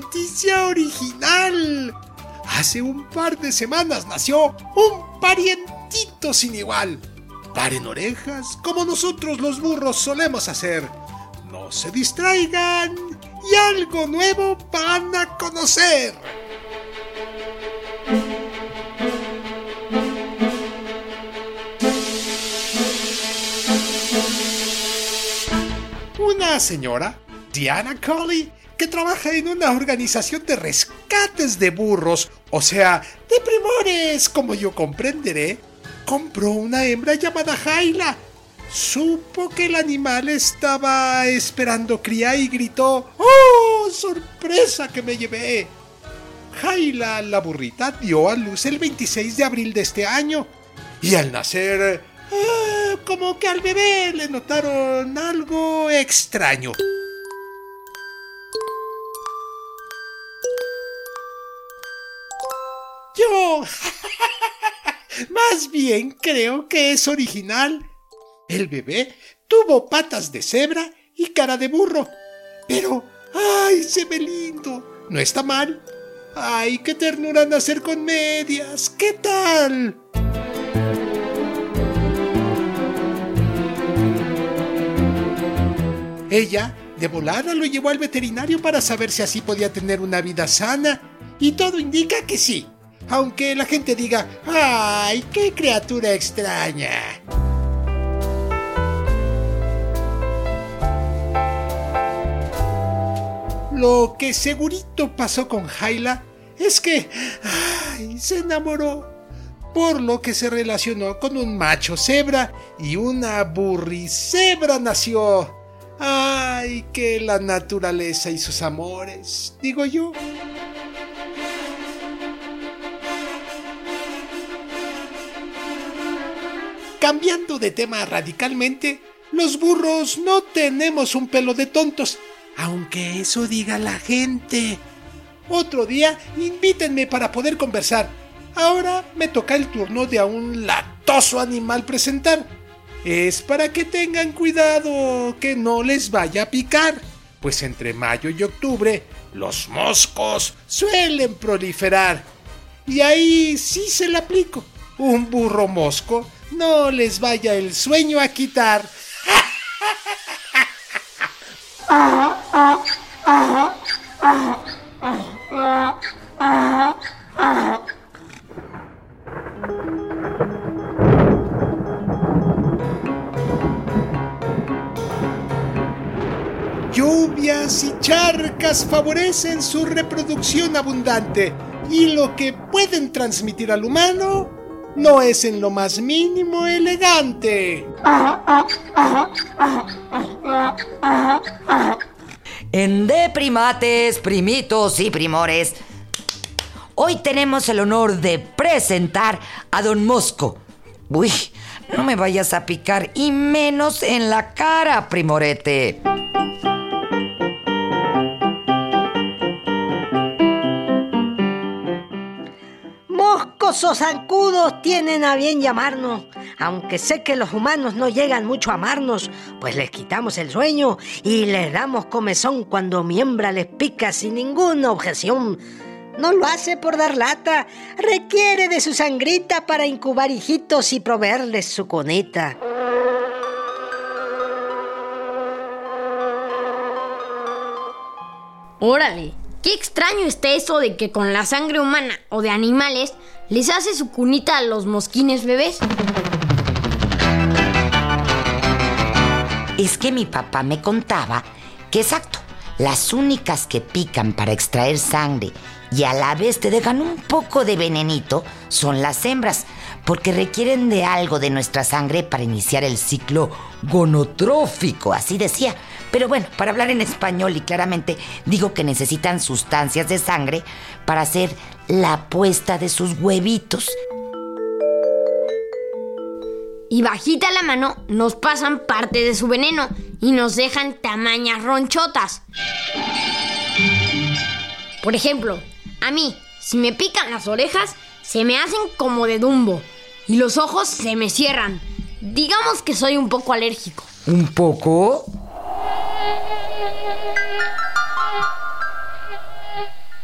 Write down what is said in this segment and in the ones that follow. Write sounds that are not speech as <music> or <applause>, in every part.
Noticia original. Hace un par de semanas nació un parientito sin igual. Paren orejas como nosotros los burros solemos hacer. No se distraigan y algo nuevo van a conocer. Una señora, Diana Colley, que trabaja en una organización de rescates de burros, o sea, de primores, como yo comprenderé, compró una hembra llamada Jaila. Supo que el animal estaba esperando cría y gritó, ¡Oh, sorpresa que me llevé! Jaila, la burrita, dio a luz el 26 de abril de este año. Y al nacer, ah, como que al bebé le notaron algo extraño. Yo <laughs> más bien creo que es original. El bebé tuvo patas de cebra y cara de burro. Pero, ¡ay, se ve lindo! No está mal. ¡Ay, qué ternura nacer con medias! ¿Qué tal? Ella, de volada, lo llevó al veterinario para saber si así podía tener una vida sana. Y todo indica que sí. Aunque la gente diga, ¡ay, qué criatura extraña! Lo que segurito pasó con Jaila es que ay, se enamoró, por lo que se relacionó con un macho cebra y una burricebra nació. Ay, que la naturaleza y sus amores, digo yo. Cambiando de tema radicalmente, los burros no tenemos un pelo de tontos, aunque eso diga la gente. Otro día invítenme para poder conversar. Ahora me toca el turno de a un latoso animal presentar. Es para que tengan cuidado que no les vaya a picar, pues entre mayo y octubre los moscos suelen proliferar. Y ahí sí se le aplico. Un burro mosco no les vaya el sueño a quitar. Lluvias y charcas favorecen su reproducción abundante y lo que pueden transmitir al humano no es en lo más mínimo elegante. En De Primates, Primitos y Primores, hoy tenemos el honor de presentar a Don Mosco. Uy, no me vayas a picar y menos en la cara, primorete. Moscos o zancudos tienen a bien llamarnos. Aunque sé que los humanos no llegan mucho a amarnos, pues les quitamos el sueño y les damos comezón cuando mi hembra les pica sin ninguna objeción. No lo hace por dar lata, requiere de su sangrita para incubar hijitos y proveerles su conita. Órale, qué extraño está eso de que con la sangre humana o de animales les hace su cunita a los mosquines bebés. Es que mi papá me contaba que exacto, las únicas que pican para extraer sangre y a la vez te dejan un poco de venenito son las hembras, porque requieren de algo de nuestra sangre para iniciar el ciclo gonotrófico, así decía. Pero bueno, para hablar en español y claramente digo que necesitan sustancias de sangre para hacer la puesta de sus huevitos. Y bajita la mano nos pasan parte de su veneno y nos dejan tamañas ronchotas. Por ejemplo, a mí, si me pican las orejas, se me hacen como de dumbo y los ojos se me cierran. Digamos que soy un poco alérgico. ¿Un poco?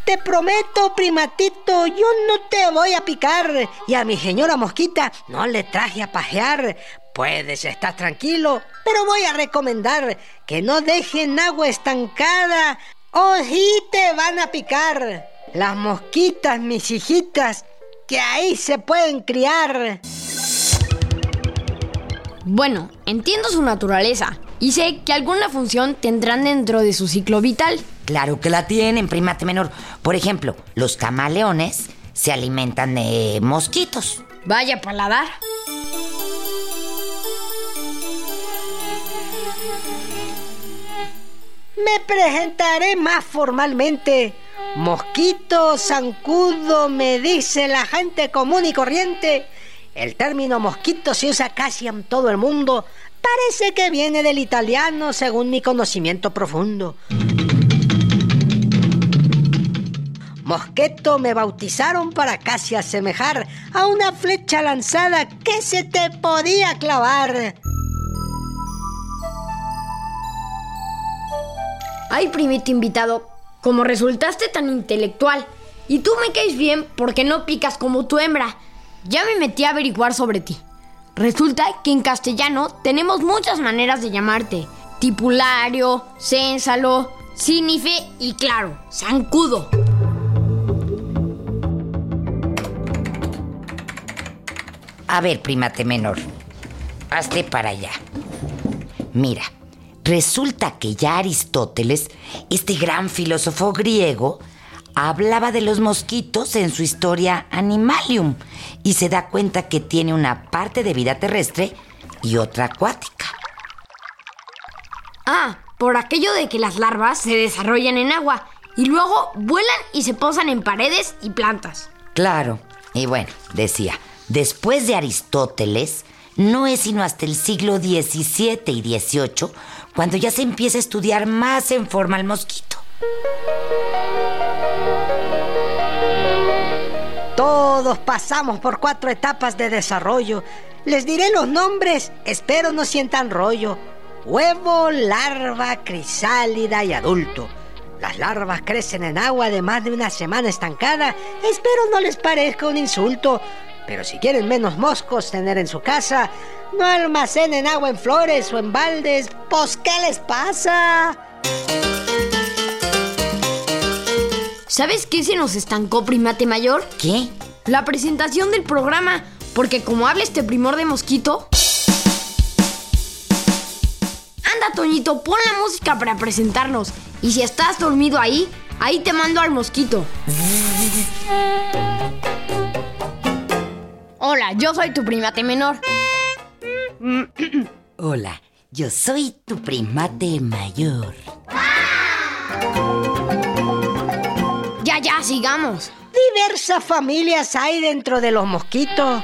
Te prometo, primatito, yo no te voy a picar. Y a mi señora mosquita no le traje a pajear. Puedes estar tranquilo, pero voy a recomendar que no dejen agua estancada o sí te van a picar. Las mosquitas, mis hijitas, que ahí se pueden criar. Bueno, entiendo su naturaleza y sé que alguna función tendrán dentro de su ciclo vital. Claro que la tienen, primate menor. Por ejemplo, los camaleones se alimentan de mosquitos. Vaya paladar. Me presentaré más formalmente. Mosquito, zancudo, me dice la gente común y corriente. El término mosquito se usa casi en todo el mundo. Parece que viene del italiano según mi conocimiento profundo. Mosqueto me bautizaron para casi asemejar a una flecha lanzada que se te podía clavar. Ay, primito invitado, como resultaste tan intelectual y tú me caes bien porque no picas como tu hembra, ya me metí a averiguar sobre ti. Resulta que en castellano tenemos muchas maneras de llamarte. Tipulario, cénsalo, sínife y claro, zancudo. A ver, primate menor, hazte para allá. Mira, resulta que ya Aristóteles, este gran filósofo griego, hablaba de los mosquitos en su historia Animalium y se da cuenta que tiene una parte de vida terrestre y otra acuática. Ah, por aquello de que las larvas se desarrollan en agua y luego vuelan y se posan en paredes y plantas. Claro, y bueno, decía, después de Aristóteles, no es sino hasta el siglo XVII y XVIII cuando ya se empieza a estudiar más en forma el mosquito. Todos pasamos por cuatro etapas de desarrollo. Les diré los nombres, espero no sientan rollo. Huevo, larva, crisálida y adulto. Las larvas crecen en agua de más de una semana estancada. Espero no les parezca un insulto. Pero si quieren menos moscos tener en su casa, no almacenen agua en flores o en baldes. Pues, ¿qué les pasa? ¿Sabes qué se nos estancó, primate mayor? ¿Qué? La presentación del programa, porque como habla este primor de mosquito... Anda, Toñito, pon la música para presentarnos. Y si estás dormido ahí, ahí te mando al mosquito. Hola, yo soy tu primate menor. <clears throat> Hola, yo soy tu primate mayor. Sigamos. Diversas familias hay dentro de los mosquitos.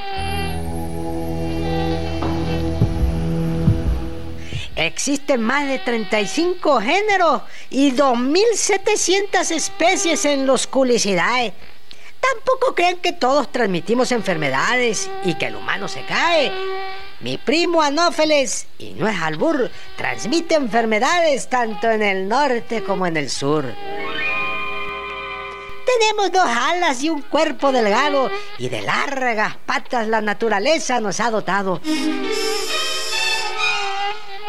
Existen más de 35 géneros y 2.700 especies en los culicidades. Tampoco crean que todos transmitimos enfermedades y que el humano se cae. Mi primo Anófeles, y no es albur, transmite enfermedades tanto en el norte como en el sur. Tenemos dos alas y un cuerpo delgado y de largas patas la naturaleza nos ha dotado.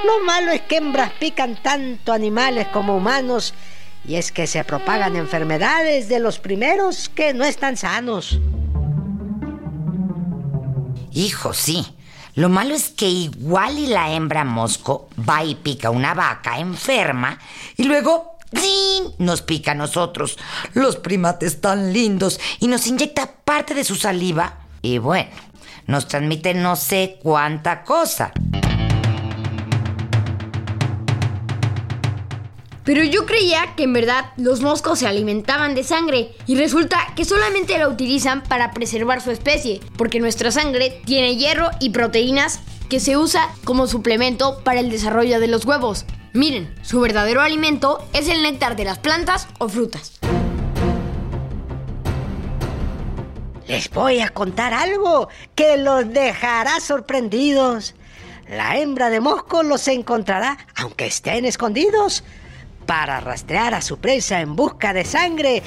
Lo malo es que hembras pican tanto animales como humanos y es que se propagan enfermedades de los primeros que no están sanos. Hijo, sí. Lo malo es que igual y la hembra mosco va y pica una vaca enferma y luego ¡zin! nos pica a nosotros, los primates tan lindos, y nos inyecta parte de su saliva y bueno, nos transmite no sé cuánta cosa. Pero yo creía que en verdad los moscos se alimentaban de sangre y resulta que solamente la utilizan para preservar su especie, porque nuestra sangre tiene hierro y proteínas que se usa como suplemento para el desarrollo de los huevos. Miren, su verdadero alimento es el néctar de las plantas o frutas. Les voy a contar algo que los dejará sorprendidos. La hembra de mosco los encontrará, aunque estén escondidos, para rastrear a su presa en busca de sangre.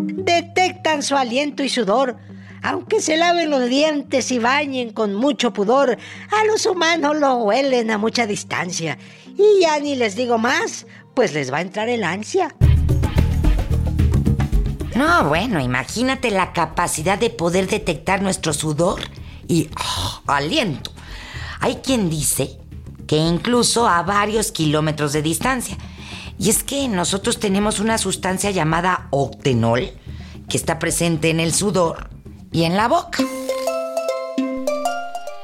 Detectan su aliento y sudor. Aunque se laven los dientes y bañen con mucho pudor, a los humanos lo huelen a mucha distancia. Y ya ni les digo más, pues les va a entrar el ansia. No, bueno, imagínate la capacidad de poder detectar nuestro sudor y ah, aliento. Hay quien dice que incluso a varios kilómetros de distancia. Y es que nosotros tenemos una sustancia llamada octenol que está presente en el sudor y en la boca.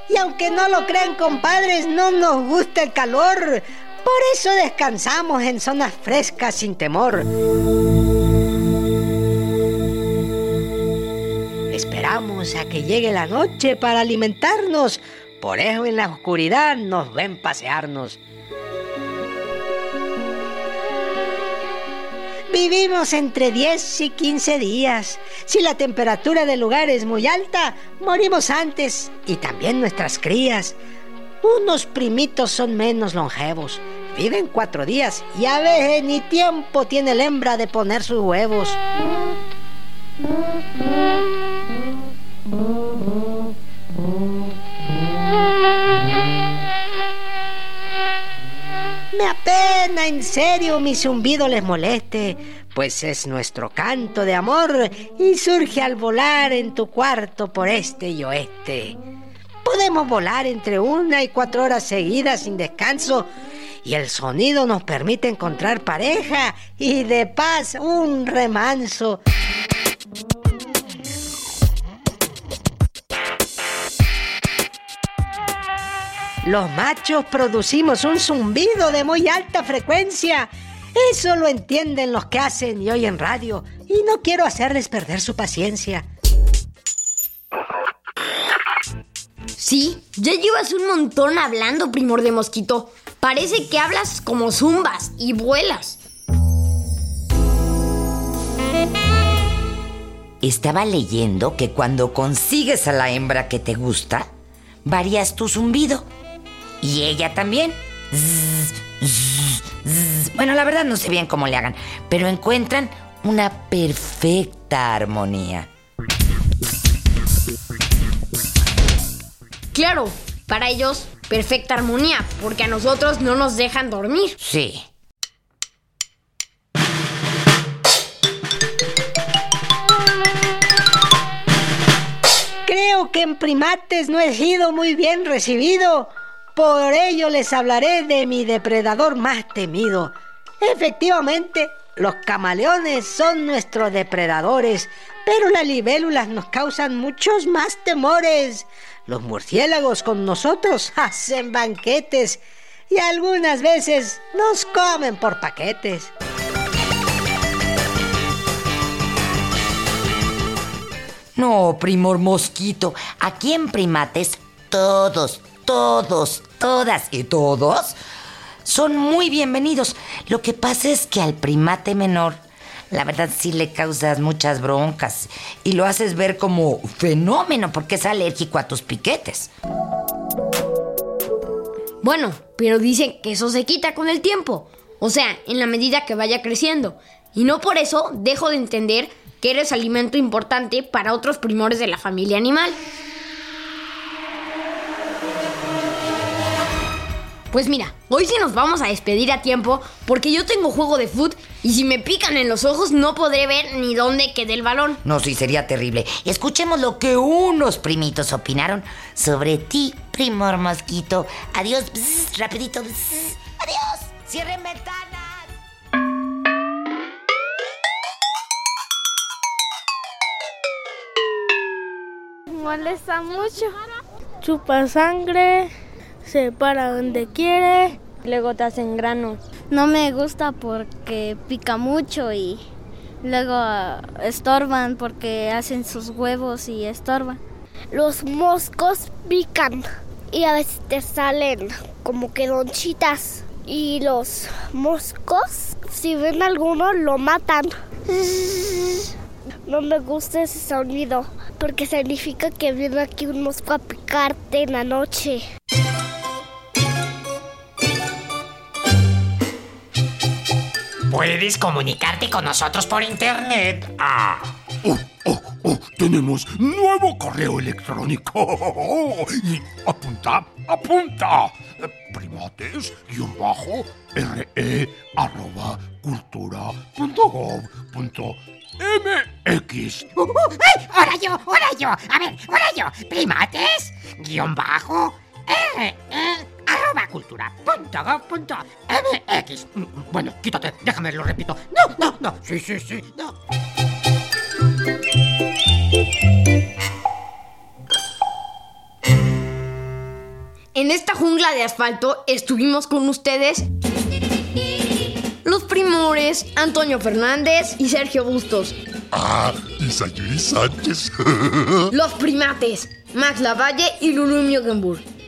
Y aunque no lo crean, compadres, no nos gusta el calor. Por eso descansamos en zonas frescas sin temor. Esperamos a que llegue la noche para alimentarnos. Por eso en la oscuridad nos ven pasearnos. Vivimos entre 10 y 15 días. Si la temperatura del lugar es muy alta, morimos antes y también nuestras crías. Unos primitos son menos longevos. Viven cuatro días y a veces ni tiempo tiene la hembra de poner sus huevos. En serio mi zumbido les moleste, pues es nuestro canto de amor y surge al volar en tu cuarto por este y oeste. Podemos volar entre una y cuatro horas seguidas sin descanso y el sonido nos permite encontrar pareja y de paz un remanso. Los machos producimos un zumbido de muy alta frecuencia. Eso lo entienden los que hacen y oyen radio. Y no quiero hacerles perder su paciencia. Sí, ya llevas un montón hablando, primor de mosquito. Parece que hablas como zumbas y vuelas. Estaba leyendo que cuando consigues a la hembra que te gusta, varías tu zumbido. Y ella también. Zzz, zzz, zzz. Bueno, la verdad no sé bien cómo le hagan, pero encuentran una perfecta armonía. Claro, para ellos, perfecta armonía, porque a nosotros no nos dejan dormir. Sí. Creo que en primates no he sido muy bien recibido. Por ello les hablaré de mi depredador más temido. Efectivamente, los camaleones son nuestros depredadores, pero las libélulas nos causan muchos más temores. Los murciélagos con nosotros <laughs> hacen banquetes y algunas veces nos comen por paquetes. No, primor mosquito. Aquí en primates, todos, todos, todas y todos son muy bienvenidos. Lo que pasa es que al primate menor, la verdad sí le causas muchas broncas y lo haces ver como fenómeno porque es alérgico a tus piquetes. Bueno, pero dicen que eso se quita con el tiempo. O sea, en la medida que vaya creciendo. Y no por eso dejo de entender que eres alimento importante para otros primores de la familia animal. Pues mira, hoy sí nos vamos a despedir a tiempo porque yo tengo juego de foot y si me pican en los ojos no podré ver ni dónde quede el balón. No, sí, sería terrible. Escuchemos lo que unos primitos opinaron sobre ti, primor mosquito. Adiós, bzz, rapidito. bzz. Adiós. Cierren ventanas. molesta mucho. Chupa sangre, se para donde quiere. Luego te hacen granos. No me gusta porque pica mucho y luego ah, estorban porque hacen sus huevos y estorban. Los moscos pican y a veces te salen como que donchitas. Y los moscos, si ven alguno, lo matan. No me gusta ese sonido porque significa que viene aquí un mosco a picarte en la noche. Puedes comunicarte con nosotros por internet. Ah. Oh, oh, oh, tenemos nuevo correo electrónico. <laughs> Y apunta, apunta. Primates, guion bajo, re, arroba, cultura, punto gov, punto mx. Uh, uh, ¡Ay! ¡Ahora yo! ¡Ahora yo! A ver, ahora yo. Primates, guion bajo, re, arroba cultura, punto gov, punto mx. Mm, Bueno, quítate, déjame, lo repito. No, no, no. Sí, sí, sí. No. En esta jungla de asfalto estuvimos con ustedes los primores Antonio Fernández y Sergio Bustos. Ah, y Sayuri Sánchez. <laughs> Los primates Max Lavalle y Lulu Miogenburg.